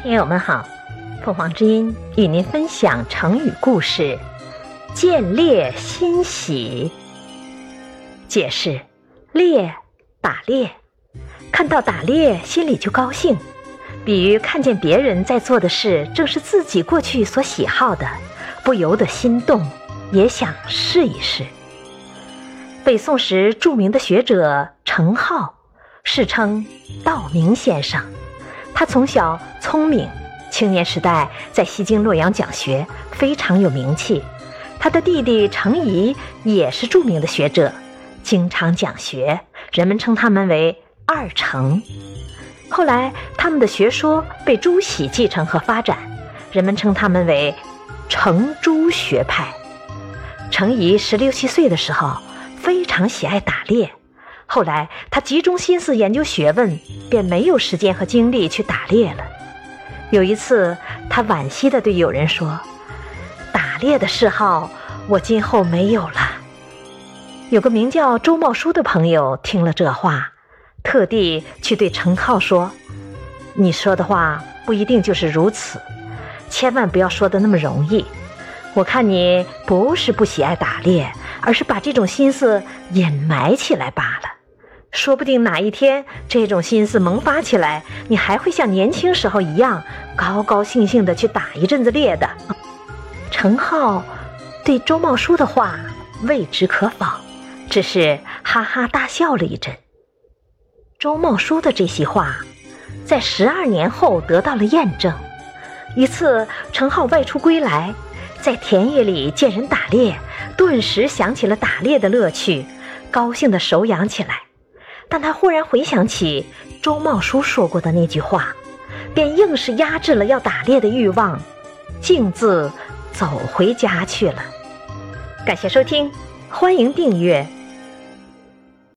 听友们好，凤凰之音与您分享成语故事“见猎心喜”。解释：猎，打猎，看到打猎心里就高兴，比喻看见别人在做的事正是自己过去所喜好的，不由得心动，也想试一试。北宋时著名的学者程颢，世称道明先生。他从小聪明，青年时代在西京洛阳讲学，非常有名气。他的弟弟程颐也是著名的学者，经常讲学，人们称他们为二程。后来，他们的学说被朱熹继承和发展，人们称他们为程朱学派。程颐十六七岁的时候，非常喜爱打猎。后来，他集中心思研究学问，便没有时间和精力去打猎了。有一次，他惋惜地对友人说：“打猎的嗜好，我今后没有了。”有个名叫周茂书的朋友听了这话，特地去对程颢说：“你说的话不一定就是如此，千万不要说的那么容易。我看你不是不喜爱打猎，而是把这种心思掩埋起来罢了。”说不定哪一天这种心思萌发起来，你还会像年轻时候一样高高兴兴的去打一阵子猎的。程颢对周茂书的话未知可否，只是哈哈大笑了一阵。周茂书的这席话，在十二年后得到了验证。一次，程颢外出归来，在田野里见人打猎，顿时想起了打猎的乐趣，高兴的手痒起来。但他忽然回想起周茂叔说过的那句话，便硬是压制了要打猎的欲望，径自走回家去了。感谢收听，欢迎订阅。